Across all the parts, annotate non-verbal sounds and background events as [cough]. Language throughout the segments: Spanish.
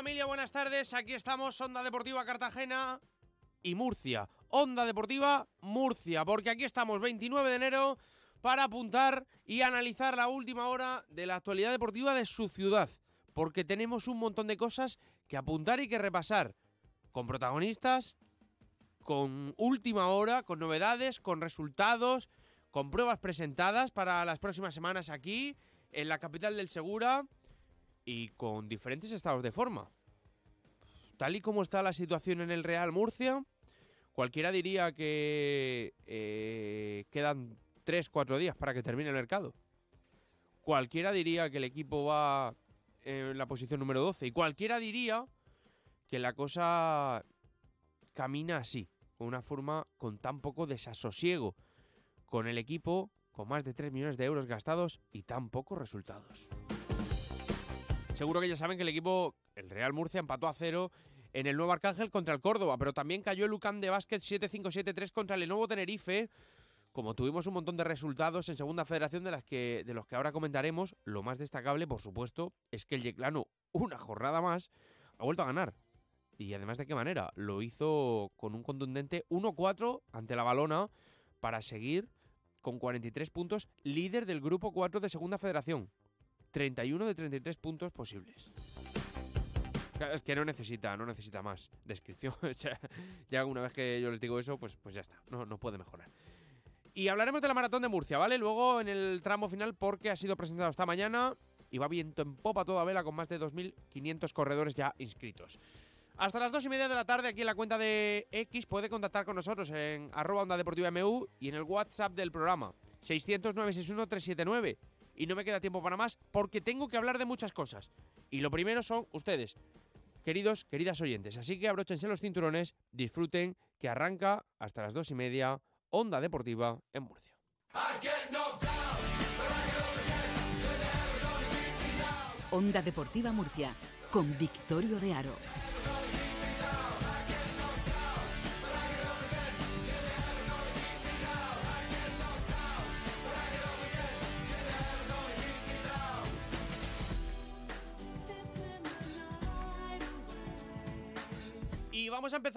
familia? Buenas tardes. Aquí estamos, Onda Deportiva Cartagena y Murcia. Onda Deportiva Murcia, porque aquí estamos 29 de enero para apuntar y analizar la última hora de la actualidad deportiva de su ciudad, porque tenemos un montón de cosas que apuntar y que repasar, con protagonistas, con última hora, con novedades, con resultados, con pruebas presentadas para las próximas semanas aquí, en la capital del Segura, y con diferentes estados de forma. Tal y como está la situación en el Real Murcia, cualquiera diría que eh, quedan 3-4 días para que termine el mercado. Cualquiera diría que el equipo va en la posición número 12 y cualquiera diría que la cosa camina así, con una forma con tan poco desasosiego, con el equipo con más de 3 millones de euros gastados y tan pocos resultados. Seguro que ya saben que el equipo, el Real Murcia, empató a cero en el Nuevo Arcángel contra el Córdoba, pero también cayó el UCAM de básquet 7-5-7-3 contra el Lenovo Tenerife. Como tuvimos un montón de resultados en Segunda Federación de, las que, de los que ahora comentaremos, lo más destacable, por supuesto, es que el Yeclano, una jornada más, ha vuelto a ganar. Y además de qué manera, lo hizo con un contundente 1-4 ante la balona para seguir con 43 puntos, líder del grupo 4 de Segunda Federación. 31 de 33 puntos posibles. Es que no necesita, no necesita más descripción. [laughs] ya una vez que yo les digo eso, pues, pues ya está, no, no puede mejorar. Y hablaremos de la maratón de Murcia, ¿vale? Luego en el tramo final porque ha sido presentado esta mañana y va viento en popa toda vela con más de 2.500 corredores ya inscritos. Hasta las dos y media de la tarde aquí en la cuenta de X puede contactar con nosotros en arroba onda deportiva MU y en el WhatsApp del programa 600-961-379 y no me queda tiempo para más porque tengo que hablar de muchas cosas. Y lo primero son ustedes, queridos, queridas oyentes. Así que abróchense los cinturones, disfruten, que arranca hasta las dos y media Onda Deportiva en Murcia. Onda Deportiva Murcia, con Victorio de Aro.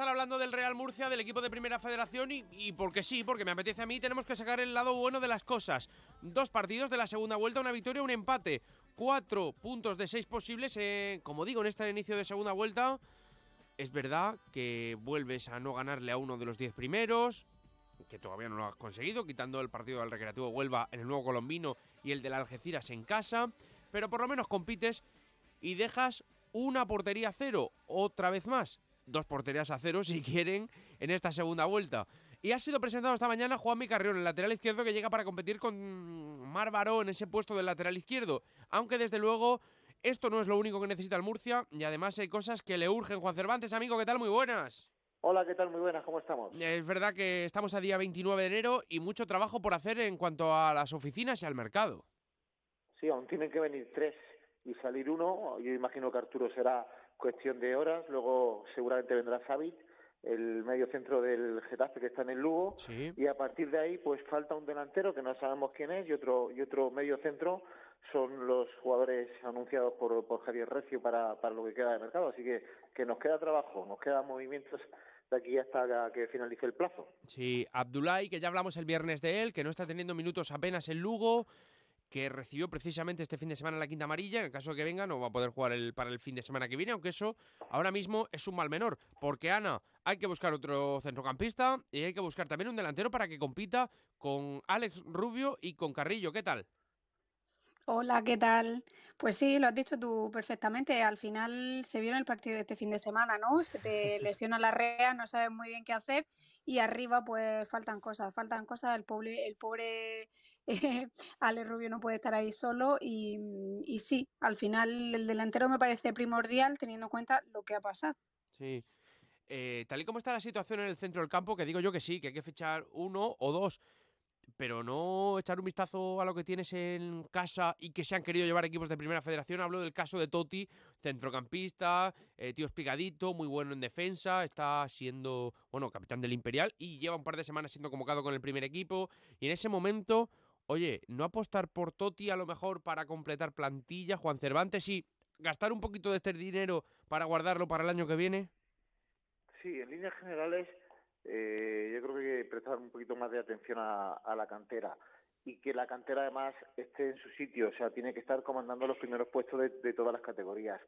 Empezar hablando del Real Murcia, del equipo de Primera Federación, y, porque sí, porque me apetece a mí, tenemos que sacar el lado bueno de las cosas. Dos partidos de la segunda vuelta, una victoria, un empate. Cuatro puntos de seis posibles, eh, como digo, en este inicio de segunda vuelta. Es verdad que vuelves a no ganarle a uno de los diez primeros, que todavía no lo has conseguido, quitando el partido del Recreativo Huelva en el Nuevo Colombino y el del Algeciras en casa, pero por lo menos compites y dejas una portería cero otra vez más dos porterías a cero si quieren en esta segunda vuelta. Y ha sido presentado esta mañana Juan Carrión, el lateral izquierdo que llega para competir con Mar Baró en ese puesto del lateral izquierdo. Aunque desde luego esto no es lo único que necesita el Murcia y además hay cosas que le urgen. Juan Cervantes, amigo, ¿qué tal? Muy buenas. Hola, ¿qué tal? Muy buenas, ¿cómo estamos? Es verdad que estamos a día 29 de enero y mucho trabajo por hacer en cuanto a las oficinas y al mercado. Sí, aún tienen que venir tres y salir uno. Yo imagino que Arturo será cuestión de horas. Luego seguramente vendrá Sabit, el medio centro del Getafe que está en el Lugo. Y a partir de ahí, pues falta un delantero que no sabemos quién es y otro, y otro medio centro son los jugadores anunciados por, por Javier Recio para, para lo que queda de mercado. Así que, que nos queda trabajo, nos quedan movimientos de aquí hasta que finalice el plazo. Sí, Abdullah, que ya hablamos el viernes de él, que no está teniendo minutos apenas en Lugo, que recibió precisamente este fin de semana la quinta amarilla. En caso de que venga, no va a poder jugar el, para el fin de semana que viene, aunque eso ahora mismo es un mal menor. Porque Ana, hay que buscar otro centrocampista y hay que buscar también un delantero para que compita con Alex Rubio y con Carrillo. ¿Qué tal? Hola, ¿qué tal? Pues sí, lo has dicho tú perfectamente. Al final se vio en el partido de este fin de semana, ¿no? Se te [laughs] lesiona la rea, no sabes muy bien qué hacer y arriba pues faltan cosas, faltan cosas. El pobre, el pobre eh, [laughs] Ale Rubio no puede estar ahí solo y, y sí, al final el delantero me parece primordial teniendo en cuenta lo que ha pasado. Sí. Eh, tal y como está la situación en el centro del campo, que digo yo que sí, que hay que fichar uno o dos pero no echar un vistazo a lo que tienes en casa y que se han querido llevar equipos de primera federación. Hablo del caso de Totti, centrocampista, eh, tío espigadito, muy bueno en defensa, está siendo, bueno, capitán del Imperial y lleva un par de semanas siendo convocado con el primer equipo. Y en ese momento, oye, no apostar por Totti a lo mejor para completar plantilla, Juan Cervantes y gastar un poquito de este dinero para guardarlo para el año que viene? Sí, en líneas generales eh, yo creo que hay que prestar un poquito más de atención a, la cantera y que la cantera además esté en su sitio, o sea, tiene que estar comandando los primeros puestos de, todas las categorías.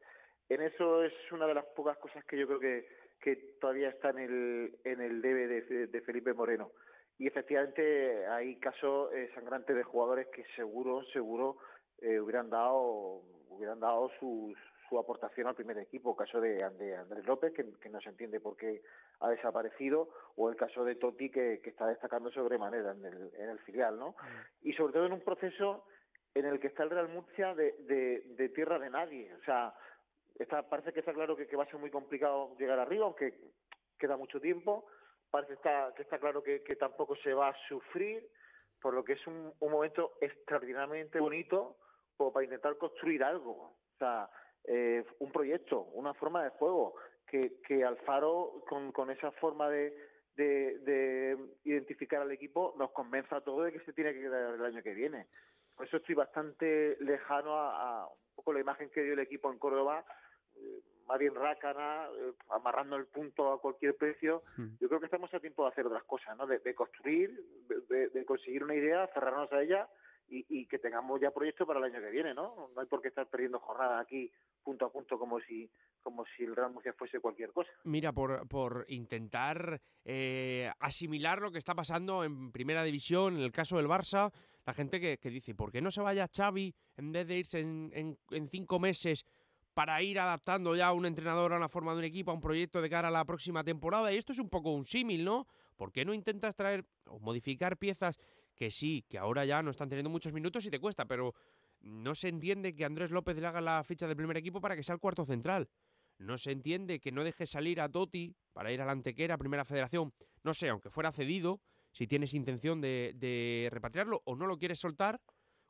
En eso es una de las pocas cosas que yo creo que, que todavía está en el, en el debe de, Felipe Moreno. Y efectivamente hay casos eh, sangrantes de jugadores que seguro, seguro eh, hubieran dado hubieran dado sus, su aportación al primer equipo, caso de, Andrés López, que, no se entiende por qué ha desaparecido, o el caso de Totti, que, está destacando sobremanera en el, en el filial, ¿no? Mm. Y sobre todo en un proceso en el que está el Real Murcia de, tierra de nadie, o sea, está, parece que está claro que, va a ser muy complicado llegar arriba, aunque queda mucho tiempo, parece está, que está claro que, tampoco se va a sufrir, por lo que es un, un momento extraordinariamente bonito como para intentar construir algo. O sea, eh, un proyecto, una forma de juego, que, que Alfaro, con, con esa forma de, de, identificar al equipo, nos convenza a todos de que se tiene que quedar el año que viene. Por eso estoy bastante lejano a, un poco la imagen que dio el equipo en Córdoba, eh, más bien rácana, eh, amarrando el punto a cualquier precio. Hmm. Yo creo que estamos a tiempo de hacer otras cosas, ¿no? de, construir, de, de, conseguir una idea, cerrarnos a ella y, que tengamos ya proyectos para el año que viene, ¿no? No hay por qué estar perdiendo jornada aquí punto a punto como si como si el Real Murcia fuese cualquier cosa. Mira, por, por intentar eh, asimilar lo que está pasando en Primera División, en el caso del Barça, la gente que, que dice, ¿por qué no se vaya Xavi en vez de irse en, en, en cinco meses para ir adaptando ya a un entrenador a una forma de un equipo, a un proyecto de cara a la próxima temporada? Y esto es un poco un símil, ¿no? ¿Por qué no intentas traer o modificar piezas que sí, que ahora ya no están teniendo muchos minutos y te cuesta, pero no se entiende que Andrés López le haga la ficha del primer equipo para que sea el cuarto central. No se entiende que no deje salir a Totti para ir a la Antequera, Primera Federación. No sé, aunque fuera cedido, si tienes intención de, de repatriarlo o no lo quieres soltar,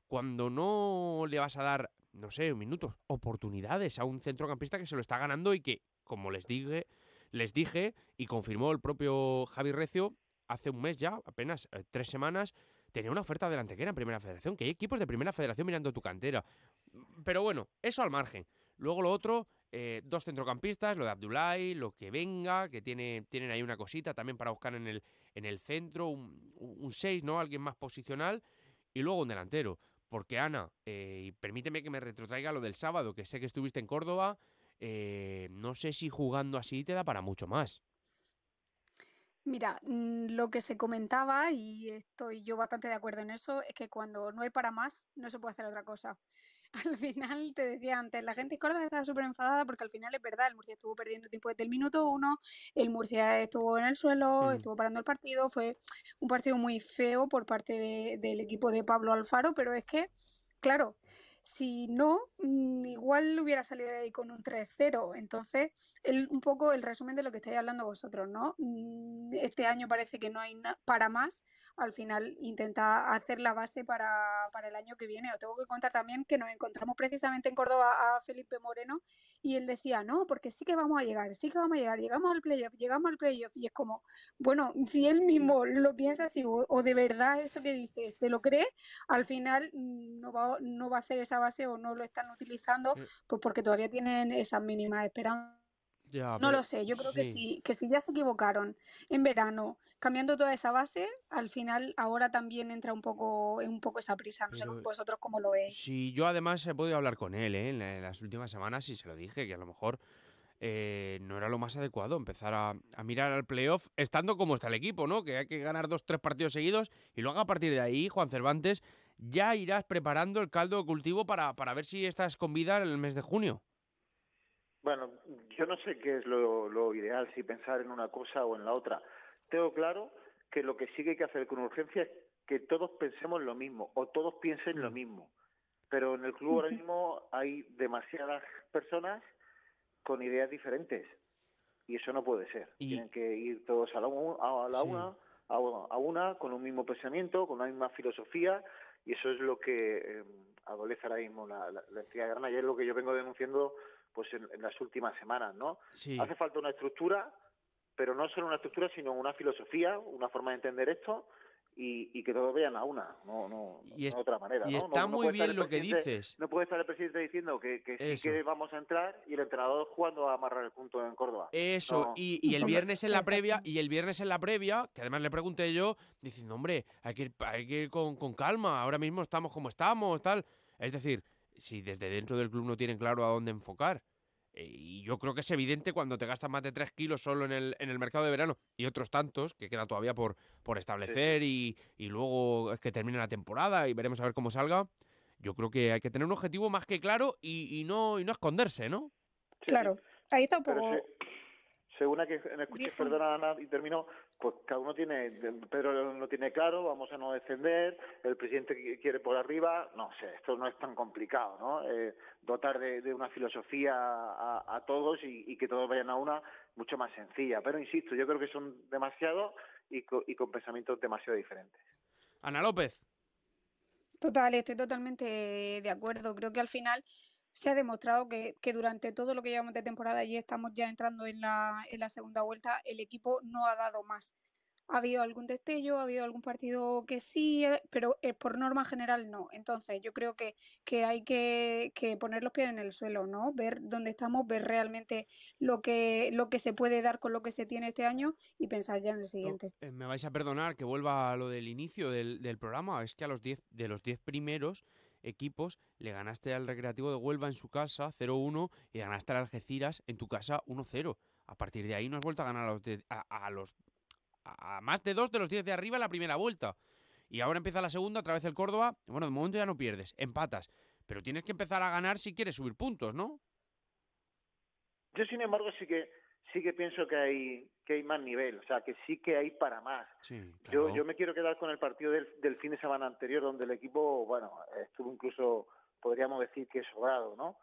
cuando no le vas a dar, no sé, minutos, oportunidades a un centrocampista que se lo está ganando y que, como les dije, les dije y confirmó el propio Javi Recio hace un mes ya, apenas eh, tres semanas, tenía una oferta de Antequera en Primera Federación, que hay equipos de Primera Federación mirando tu cantera. Pero bueno, eso al margen. Luego lo otro, eh, dos centrocampistas, lo de Abdulai, lo que venga, que tiene, tienen ahí una cosita también para buscar en el, en el centro, un 6, ¿no? Alguien más posicional. Y luego un delantero. Porque Ana, eh, y permíteme que me retrotraiga lo del sábado, que sé que estuviste en Córdoba, eh, no sé si jugando así te da para mucho más. Mira, mm, lo que se comentaba, y estoy yo bastante de acuerdo en eso, es que cuando no hay para más, no se puede hacer otra cosa. [laughs] Al final, te decía antes, la gente en Córdoba estaba súper enfadada porque al final es verdad, el Murcia estuvo perdiendo tiempo desde el minuto uno, el Murcia estuvo en el suelo, mm. estuvo parando el partido, fue un partido muy feo por parte del equipo de Pablo Alfaro, pero es que, claro, si no, mm, igual hubiera salido ahí con un 3-0. Entonces, el, un poco el resumen de lo que estáis hablando vosotros, ¿no? Mm, este año parece que no hay para más al final intenta hacer la base para, el año que viene. Os tengo que contar también que nos encontramos precisamente en Córdoba a Felipe Moreno y él decía, no, porque sí que vamos a llegar, sí que vamos a llegar, llegamos al playoff, llegamos al playoff y es como, bueno, si él mismo lo piensa así o, de verdad eso que dice se lo cree, al final mm, no va, no va a hacer esa base o no lo están utilizando, pues porque todavía tienen esas mínimas esperanzas. No lo sé, yo creo que sí, que si ya se equivocaron en verano, cambiando toda esa base, al final ahora también entra un poco, un poco esa prisa. No sé vosotros cómo lo veis. Sí, yo además he podido hablar con él ¿eh? en, las últimas semanas y se lo dije, que a lo mejor eh, no era lo más adecuado empezar a, mirar al playoff estando como está el equipo, ¿no? Que hay que ganar dos, tres partidos seguidos y luego a partir de ahí, Juan Cervantes, ya irás preparando el caldo de cultivo para, para ver si estás con vida en el mes de junio. Bueno, yo no sé qué es lo, lo ideal, si pensar en una cosa o en la otra tengo claro que lo que sí que hay que hacer con urgencia es que todos pensemos lo mismo o todos piensen lo mm. mismo. Pero en el club ahora mismo hay demasiadas personas con ideas diferentes y eso no puede ser. Tienen que ir todos a la, una, a, una, con un mismo pensamiento, con una misma filosofía y eso es lo que eh, adolece ahora mismo la, la, entidad grana y es lo que yo vengo denunciando pues en, las últimas semanas, ¿no? Hace falta una estructura pero no solo una estructura, sino una filosofía, una forma de entender esto y, que todos vean a una, no, no, de otra manera. Y está muy bien lo que dices. No puede estar el presidente diciendo que, que sí que vamos a entrar y el entrenador jugando a amarrar el punto en Córdoba. Eso, y, el [laughs] viernes en la previa, y el viernes en la previa, que además le pregunté yo, diciendo, hombre, hay que ir, hay que ir con, con calma, ahora mismo estamos como estamos, tal. Es decir, si desde dentro del club no tienen claro a dónde enfocar. Eh, y yo creo que es evidente cuando te gastas más de 3 kilos solo en el, en el mercado de verano y otros tantos que queda todavía por, por establecer y, y, luego es que termine la temporada y veremos a ver cómo salga. Yo creo que hay que tener un objetivo más que claro y, y no, y no esconderse, ¿no? Claro, ahí está un poco según que escuché, perdona Ana, y terminó, pues cada uno tiene, Pedro no tiene claro, vamos a no descender, el presidente quiere por arriba, no sé, esto no es tan complicado, ¿no? Eh, dotar de, una filosofía a, todos y, que todos vayan a una mucho más sencilla, pero insisto, yo creo que son demasiados y, y con pensamientos demasiado diferentes. Ana López. Total, estoy totalmente de acuerdo. Creo que al final se ha demostrado que, que, durante todo lo que llevamos de temporada y estamos ya entrando en la, en la segunda vuelta, el equipo no ha dado más. Ha habido algún destello, ha habido algún partido que sí, eh, pero eh, por norma general no. Entonces yo creo que, que hay que, que, poner los pies en el suelo, ¿no? Ver dónde estamos, ver realmente lo que, lo que se puede dar con lo que se tiene este año y pensar ya en el siguiente. Eh, me vais a perdonar que vuelva a lo del inicio del, del programa. Es que a los 10 de los 10 primeros equipos, le ganaste al Recreativo de Huelva en su casa 0-1 y ganaste al Algeciras en tu casa 1-0. A partir de ahí no has vuelto a ganar a los, a, los a más de dos de los 10 de arriba en la primera vuelta. Y ahora empieza la segunda, otra vez el Córdoba. Bueno, de momento ya no pierdes, empatas. Pero tienes que empezar a ganar si quieres subir puntos, ¿no? Yo, sin embargo, sí que sí que pienso que hay que hay más nivel, o sea, que sí que hay para más. yo, yo me quiero quedar con el partido del, del fin de semana anterior, donde el equipo, bueno, estuvo incluso, podríamos decir que sobrado, ¿no?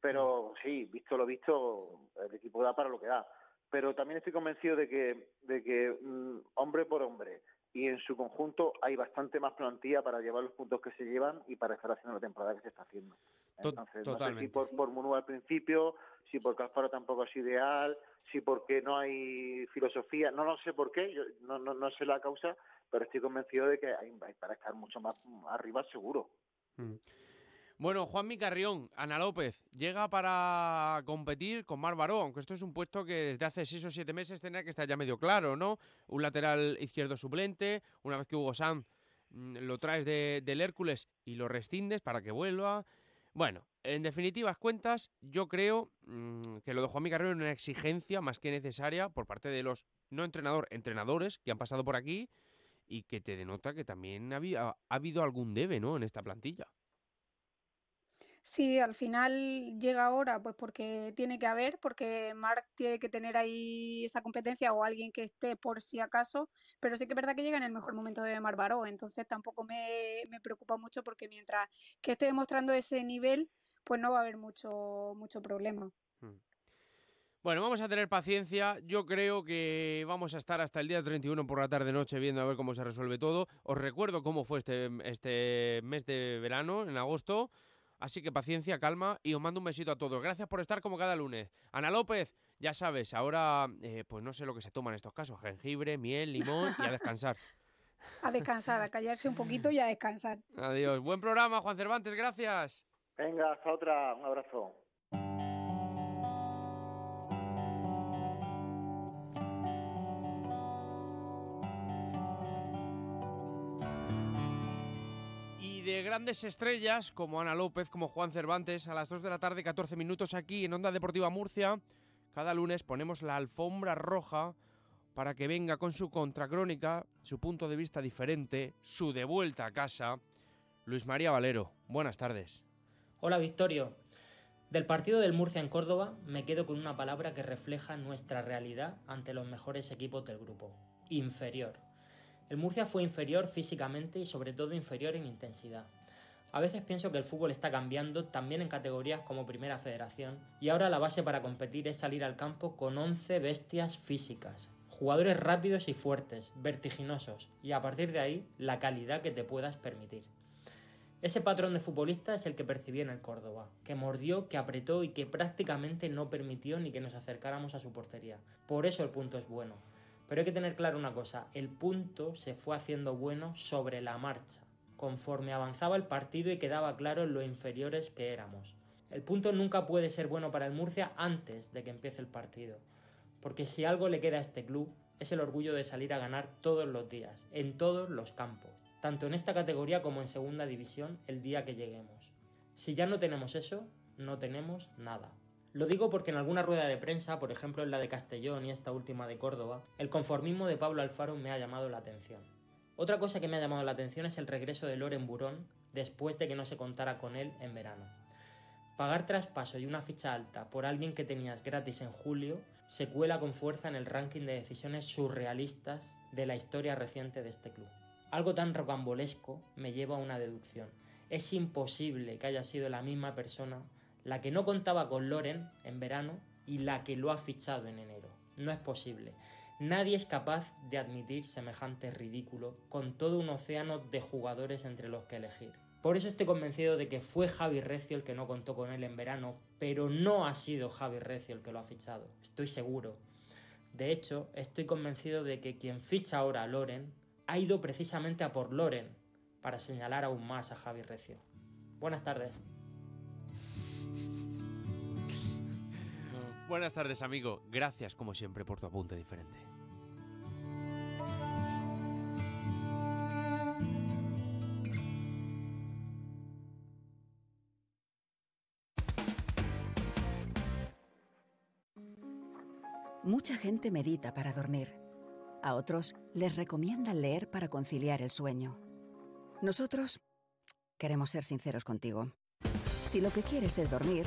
Pero mm. sí, visto lo visto, el equipo da para lo que da. Pero también estoy convencido de que, de que mm, hombre por hombre, y en su conjunto hay bastante más plantilla para llevar los puntos que se llevan y para estar haciendo la temporada que se está haciendo. Entonces, no sé si por, por Munu al principio, si por Casparo tampoco es ideal, si porque no hay filosofía, no lo sé por qué, yo no, no, no sé la causa, pero estoy convencido de que hay, para estar mucho más arriba seguro. Mm. Bueno, Juan Micarrión, Ana López, llega para competir con Mar Baró, aunque esto es un puesto que desde hace seis o siete meses tenía que estar ya medio claro, ¿no? Un lateral izquierdo suplente, una vez que Hugo Sam mm, lo traes del Hércules y lo rescindes para que vuelva. Bueno, en definitivas cuentas, yo creo mm, que lo de Juan Micarrión es una exigencia más que necesaria por parte de los no entrenador, entrenadores que han pasado por aquí y que te denota que también ha habido algún debe, ¿no? En esta plantilla. Sí, al final llega ahora, pues porque tiene que haber, porque Mark tiene que tener ahí esa competencia o alguien que esté por si acaso, pero sí que es verdad que llega en el mejor momento de Mar Baró, entonces tampoco me, me preocupa mucho porque mientras que esté demostrando ese nivel, pues no va a haber mucho, mucho problema. Hmm. Bueno, vamos a tener paciencia. Yo creo que vamos a estar hasta el día 31 por la tarde-noche viendo a ver cómo se resuelve todo. Os recuerdo cómo fue este, este mes de verano, en agosto. Así que paciencia, calma y os mando un besito a todos. Gracias por estar como cada lunes. Ana López, ya sabes, ahora eh, pues no sé lo que se toma en estos casos. Jengibre, miel, limón y a descansar. [laughs] a descansar, a callarse un poquito y a descansar. Adiós. Buen programa, Juan Cervantes, gracias. Venga, hasta otra. Un abrazo. Grandes estrellas como Ana López, como Juan Cervantes, a las 2 de la tarde, 14 minutos aquí en Onda Deportiva Murcia. Cada lunes ponemos la alfombra roja para que venga con su contracrónica, su punto de vista diferente, su de vuelta a casa. Luis María Valero, buenas tardes. Hola Victorio. Del partido del Murcia en Córdoba me quedo con una palabra que refleja nuestra realidad ante los mejores equipos del grupo. Inferior. El Murcia fue inferior físicamente y sobre todo inferior en intensidad. A veces pienso que el fútbol está cambiando también en categorías como Primera Federación y ahora la base para competir es salir al campo con 11 bestias físicas, jugadores rápidos y fuertes, vertiginosos y a partir de ahí la calidad que te puedas permitir. Ese patrón de futbolista es el que percibí en el Córdoba, que mordió, que apretó y que prácticamente no permitió ni que nos acercáramos a su portería. Por eso el punto es bueno. Pero hay que tener claro una cosa, el punto se fue haciendo bueno sobre la marcha, conforme avanzaba el partido y quedaba claro lo inferiores que éramos. El punto nunca puede ser bueno para el Murcia antes de que empiece el partido, porque si algo le queda a este club es el orgullo de salir a ganar todos los días, en todos los campos, tanto en esta categoría como en segunda división el día que lleguemos. Si ya no tenemos eso, no tenemos nada. Lo digo porque en alguna rueda de prensa, por ejemplo en la de Castellón y esta última de Córdoba, el conformismo de Pablo Alfaro me ha llamado la atención. Otra cosa que me ha llamado la atención es el regreso de Loren Burón después de que no se contara con él en verano. Pagar traspaso y una ficha alta por alguien que tenías gratis en julio se cuela con fuerza en el ranking de decisiones surrealistas de la historia reciente de este club. Algo tan rocambolesco me lleva a una deducción. Es imposible que haya sido la misma persona la que no contaba con Loren en verano y la que lo ha fichado en enero. No es posible. Nadie es capaz de admitir semejante ridículo con todo un océano de jugadores entre los que elegir. Por eso estoy convencido de que fue Javi Recio el que no contó con él en verano, pero no ha sido Javi Recio el que lo ha fichado, estoy seguro. De hecho, estoy convencido de que quien ficha ahora a Loren ha ido precisamente a por Loren para señalar aún más a Javi Recio. Buenas tardes. Buenas tardes, amigo. Gracias, como siempre, por tu apunte diferente. Mucha gente medita para dormir. A otros les recomiendan leer para conciliar el sueño. Nosotros queremos ser sinceros contigo. Si lo que quieres es dormir,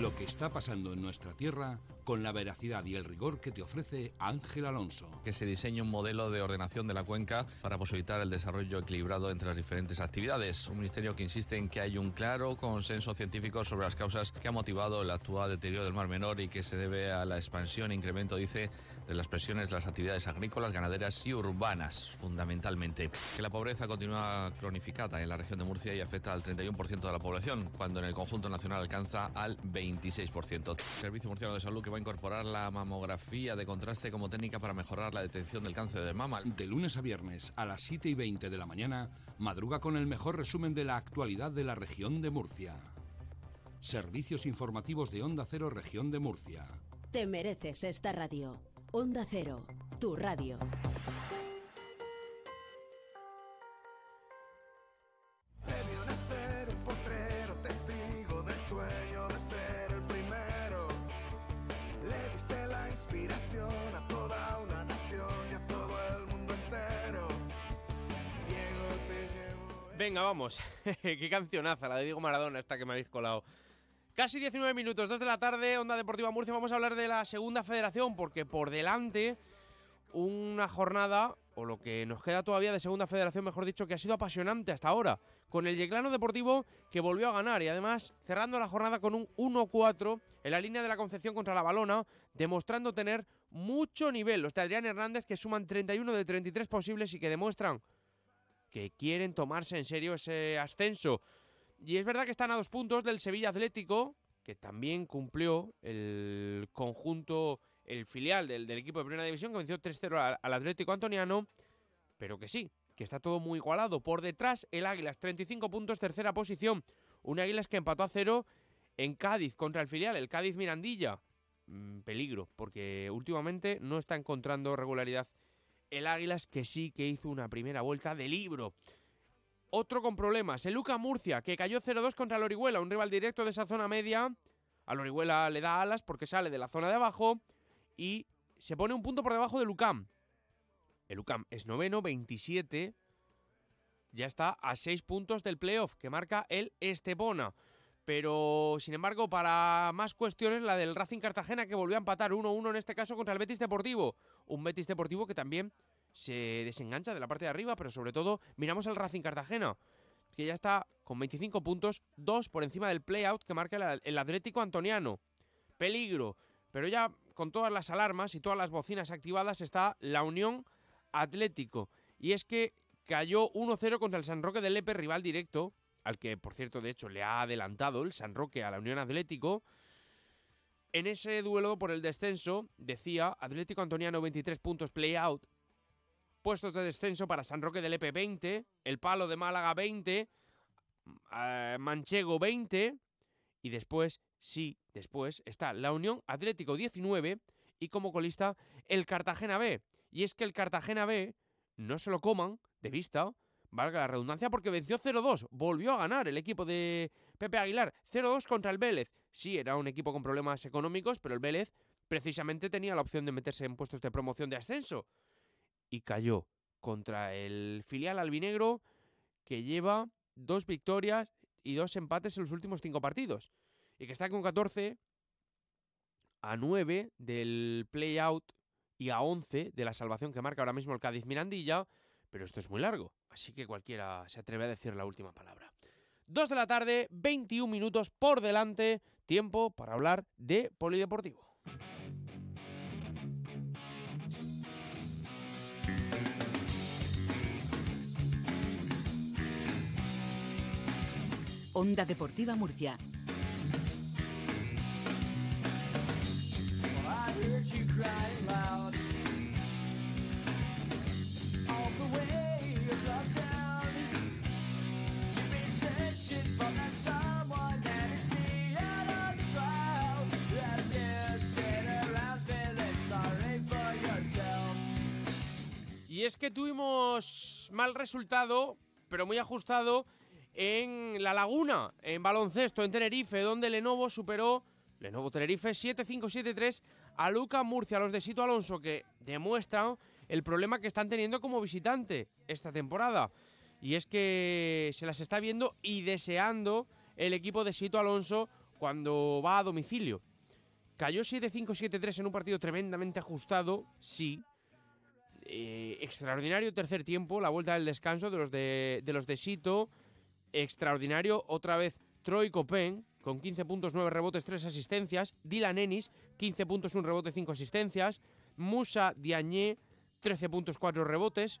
Lo que está pasando en nuestra tierra con la veracidad y el rigor que te ofrece Ángel Alonso. Que se diseñe un modelo de ordenación de la cuenca para posibilitar el desarrollo equilibrado entre las diferentes actividades. Un ministerio que insiste en que hay un claro consenso científico sobre las causas que ha motivado el actual deterioro del Mar Menor y que se debe a la expansión e incremento, dice, de las presiones de las actividades agrícolas, ganaderas y urbanas, fundamentalmente. Que la pobreza continúa cronificada en la región de Murcia y afecta al 31% de la población, cuando en el conjunto nacional alcanza al 26%. El Servicio Murciano de Salud que va a incorporar la mamografía de contraste como técnica para mejorar la detección del cáncer de mama. De lunes a viernes a las 7 y 20 de la mañana, madruga con el mejor resumen de la actualidad de la región de Murcia. Servicios informativos de Onda Cero Región de Murcia. Te mereces esta radio. Onda Cero, tu radio. Vamos. [laughs] Qué cancionaza, la de Diego Maradona, esta que me habéis colado. Casi 19 minutos, 2 de la tarde, Onda Deportiva Murcia. Vamos a hablar de la segunda federación, porque por delante una jornada, o lo que nos queda todavía de segunda federación, mejor dicho, que ha sido apasionante hasta ahora. Con el Yeclano Deportivo que volvió a ganar y además cerrando la jornada con un 1-4 en la línea de la Concepción contra la Balona, demostrando tener mucho nivel. Los de Adrián Hernández que suman 31 de 33 posibles y que demuestran que quieren tomarse en serio ese ascenso. Y es verdad que están a dos puntos del Sevilla Atlético, que también cumplió el conjunto, el filial del, equipo de Primera División, que venció 3-0 al, Atlético Antoniano, pero que sí, que está todo muy igualado. Por detrás, el Águilas, 35 puntos, tercera posición. Un Águilas que empató a cero en Cádiz contra el filial, el Cádiz Mirandilla. Mm, peligro, porque últimamente no está encontrando regularidad el Águilas que sí que hizo una primera vuelta de libro. Otro con problemas, el Luca Murcia, que cayó 0-2 contra el Orihuela, un rival directo de esa zona media. Al Orihuela le da alas porque sale de la zona de abajo y se pone un punto por debajo de Lucam. El Lucam es noveno, 27. Ya está a 6 puntos del playoff que marca el Estepona. Pero, sin embargo, para más cuestiones, la del Racing Cartagena que volvió a empatar 1-1 en este caso contra el Betis Deportivo. Un Betis Deportivo que también se desengancha de la parte de arriba, pero sobre todo miramos al Racing Cartagena. que ya está con 25 puntos, dos por encima del playout que marca el Atlético Antoniano. Peligro, pero ya con todas las alarmas y todas las bocinas activadas está la Unión Atlético. Y es que cayó 1-0 contra el San Roque del Lepe, rival directo, al que por cierto de hecho le ha adelantado el San Roque a la Unión Atlético. En ese duelo por el descenso, decía Atlético Antoniano 23 puntos play-out, puestos de descenso para San Roque del Lepe 20, el Palo de Málaga 20, eh, Manchego 20 y después, sí, después está la Unión Atlético 19 y como colista el Cartagena B. Y es que el Cartagena B, no se lo coman de vista, valga la redundancia, porque venció 0-2. Volvió a ganar el equipo de Pepe Aguilar. 0-2 contra el Vélez. Sí, era un equipo con problemas económicos, pero el Vélez precisamente tenía la opción de meterse en puestos de promoción de ascenso. Y cayó contra el filial albinegro que lleva dos victorias y dos empates en los últimos cinco partidos. Y que está con 14 a 9 del play-out y a 11 de la salvación que marca ahora mismo el Cádiz Mirandilla. Pero esto es muy largo, así que cualquiera se atreve a decir la última palabra. 2 de la tarde, 21 minutos por delante, tiempo para hablar de polideportivo. Onda Deportiva Murcia. Y es que tuvimos mal resultado, pero muy ajustado en La Laguna, en baloncesto, en Tenerife, donde Lenovo superó, Lenovo Tenerife 7-5-7-3 a Luca Murcia, los de Sito Alonso, que demuestran el problema que están teniendo como visitante esta temporada. Y es que se las está viendo y deseando el equipo de Sito Alonso cuando va a domicilio. Cayó 7-5-7-3 en un partido tremendamente ajustado, sí. Eh, extraordinario tercer tiempo, la vuelta del descanso de los de, de los de Sito extraordinario. Otra vez Troy Copen con 15 puntos, 9 rebotes, 3 asistencias. Dylan Ennis, 15 puntos, 1 rebote, 5 asistencias. Musa Diagne, 13 puntos, 4 rebotes.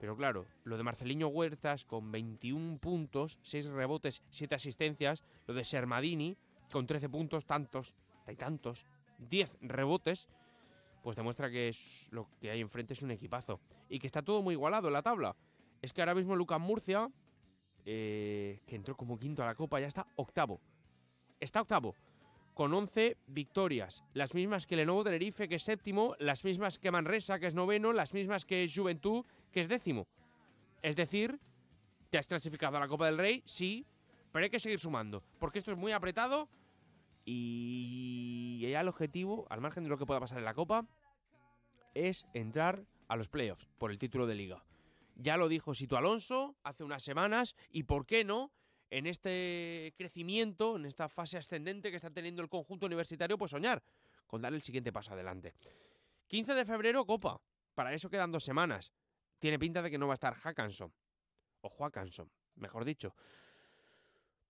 Pero claro, lo de Marceliño Huertas con 21 puntos, 6 rebotes, 7 asistencias. Lo de Sermadini con 13 puntos, tantos, y tantos, 10 rebotes. Pues demuestra que es lo que hay enfrente es un equipazo. Y que está todo muy igualado en la tabla. Es que ahora mismo Lucas Murcia eh, que entró como quinto a la Copa, ya está octavo. Está octavo, con 11 victorias. Las mismas que Lenovo Tenerife, que es séptimo, las mismas que Manresa, que es noveno, las mismas que Juventud, que es décimo. Es decir, te has clasificado a la Copa del Rey, sí, pero hay que seguir sumando, porque esto es muy apretado y ya el objetivo, al margen de lo que pueda pasar en la Copa, es entrar a los playoffs por el título de liga. Ya lo dijo Sito Alonso hace unas semanas y por qué no, en este crecimiento, en esta fase ascendente que está teniendo el conjunto universitario, pues soñar con dar el siguiente paso adelante. 15 de febrero, Copa. Para eso quedan dos semanas. Tiene pinta de que no va a estar Hackanson. O Joakanson, mejor dicho.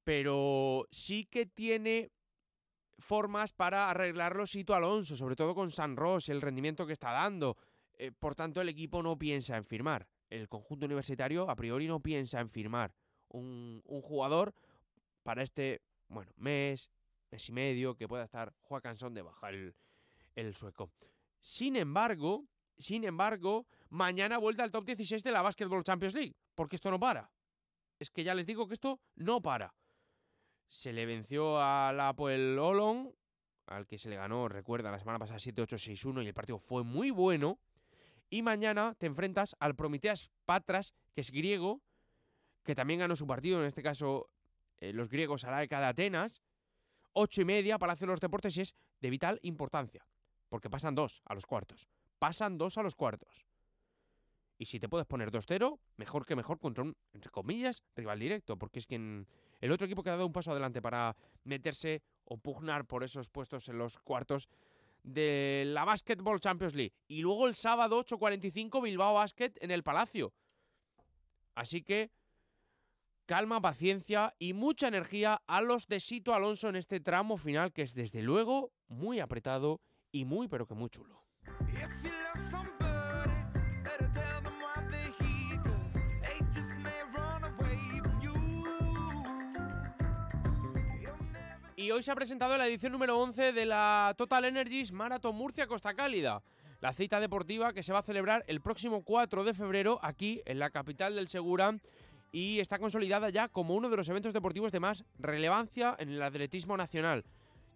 Pero sí que tiene formas para arreglarlo Sito Alonso, sobre todo con San Ross, el rendimiento que está dando. Eh, por tanto, el equipo no piensa en firmar el conjunto universitario a priori no piensa en firmar un, jugador para este, bueno, mes, mes y medio que pueda estar Juan Cansón de baja el, el sueco. Sin embargo, sin embargo, mañana vuelta al top 16 de la Basketball Champions League, porque esto no para. Es que ya les digo que esto no para. Se le venció a la Apoel Olon, al que se le ganó, recuerda, la semana pasada 7-8-6-1 y el partido fue muy bueno. Y mañana te enfrentas al Prometeas Patras, que es griego, que también ganó su partido, en este caso eh, los griegos a la ECA de Atenas. Ocho y media, Palacio de los Deportes, y es de vital importancia, porque pasan dos a los cuartos. Pasan dos a los cuartos. Y si te puedes poner 2-0, mejor que mejor contra un, entre comillas, rival directo, porque es que el otro equipo que ha dado un paso adelante para meterse o pugnar por esos puestos en los cuartos de la Basketball Champions League. Y luego el sábado 8.45 Bilbao Basket en el Palacio. Así que calma, paciencia y mucha energía a los de Sito Alonso en este tramo final que es desde luego muy apretado y muy pero que muy chulo. Y hoy se ha presentado la edición número 11 de la Total Energies Marathon Murcia Costa Cálida. La cita deportiva que se va a celebrar el próximo 4 de febrero aquí en la capital del Segura y está consolidada ya como uno de los eventos deportivos de más relevancia en el atletismo nacional,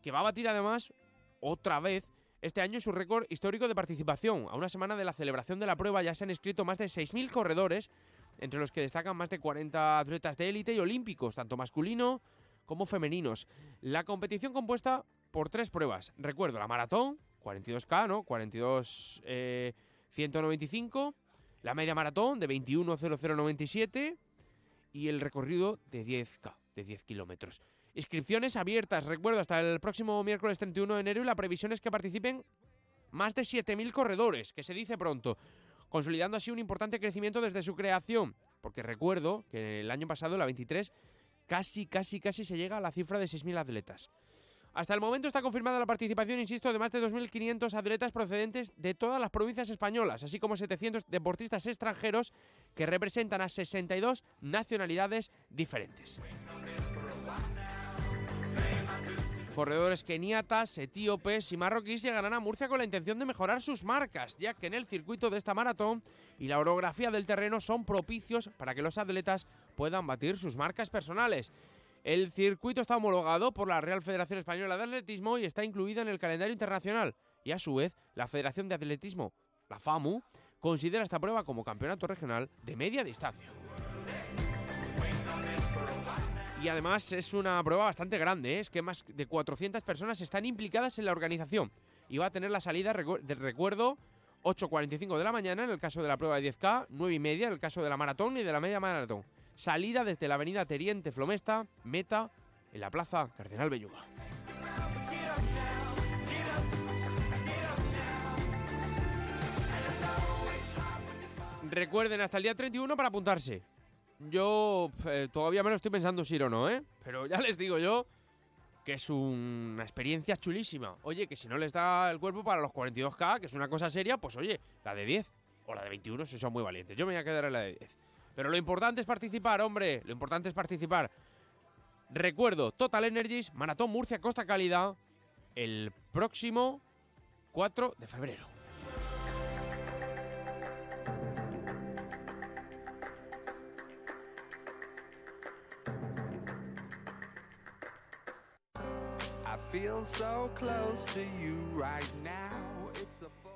que va a batir además otra vez este año su récord histórico de participación. A una semana de la celebración de la prueba ya se han inscrito más de 6.000 corredores, entre los que destacan más de 40 atletas de élite y olímpicos, tanto masculino como femeninos. La competición compuesta por tres pruebas. Recuerdo, la maratón, 42K, ¿no? 42 195, eh, la media maratón de 21.0097 y el recorrido de 10K, de 10 kilómetros. Inscripciones abiertas, recuerdo, hasta el próximo miércoles 31 de enero y la previsión es que participen más de 7.000 corredores, que se dice pronto, consolidando así un importante crecimiento desde su creación, porque recuerdo que el año pasado, la 23, casi, casi, casi se llega a la cifra de 6.000 atletas. Hasta el momento está confirmada la participación, insisto, de más de 2.500 atletas procedentes de todas las provincias españolas, así como 700 deportistas extranjeros que representan a 62 nacionalidades diferentes. Corredores keniatas, etíopes y marroquíes llegarán a Murcia con la intención de mejorar sus marcas, ya que en el circuito de esta maratón y la orografía del terreno son propicios para que los atletas puedan batir sus marcas personales. El circuito está homologado por la Real Federación Española de Atletismo y está incluido en el calendario internacional. Y a su vez, la Federación de Atletismo, la FAMU, considera esta prueba como campeonato regional de media distancia. Y además es una prueba bastante grande, ¿eh? es que más de 400 personas están implicadas en la organización. Y va a tener la salida de recuerdo 8.45 de la mañana en el caso de la prueba de 10K, 9 y media en el caso de la maratón y de la media maratón. Salida desde la avenida Teriente Flomesta, meta en la plaza Cardenal Belluga. Recuerden hasta el día 31 para apuntarse. Yo eh, todavía me lo estoy pensando si ir o no, ¿eh? Pero ya les digo yo que es una experiencia chulísima. Oye, que si no les da el cuerpo para los 42K, que es una cosa seria, pues oye, la de 10 o la de 21 si son muy valientes. Yo me voy a quedar en la de 10. Pero lo importante es participar, hombre. Lo importante es participar. Recuerdo, Total Energies, Maratón Murcia Costa Cálida, el próximo 4 de febrero.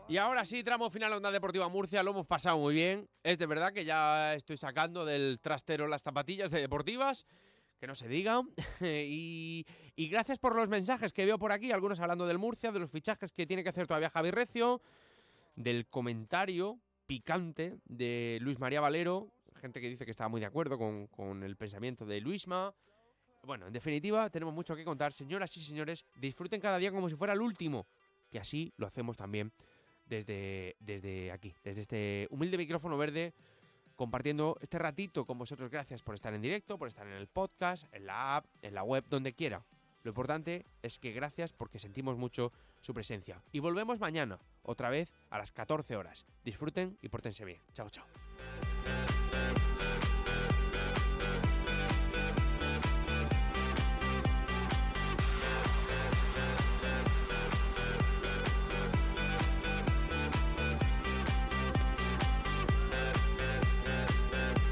Y ahora sí, tramo final Onda Deportiva Murcia, lo hemos pasado muy bien. Es de verdad que ya estoy sacando del trastero las zapatillas de deportivas, que no se diga. [laughs] y, gracias por los mensajes que veo por aquí, algunos hablando del Murcia, de los fichajes que tiene que hacer todavía Javi Recio, del comentario picante de Luis María Valero, gente que dice que estaba muy de acuerdo con, con el pensamiento de Luisma. Bueno, en definitiva, tenemos mucho que contar. Señoras y señores, disfruten cada día como si fuera el último, que así lo hacemos también desde, desde aquí, desde este humilde micrófono verde, compartiendo este ratito con vosotros. Gracias por estar en directo, por estar en el podcast, en la app, en la web, donde quiera. Lo importante es que gracias porque sentimos mucho su presencia. Y volvemos mañana, otra vez a las 14 horas. Disfruten y pórtense bien. Chao, chao.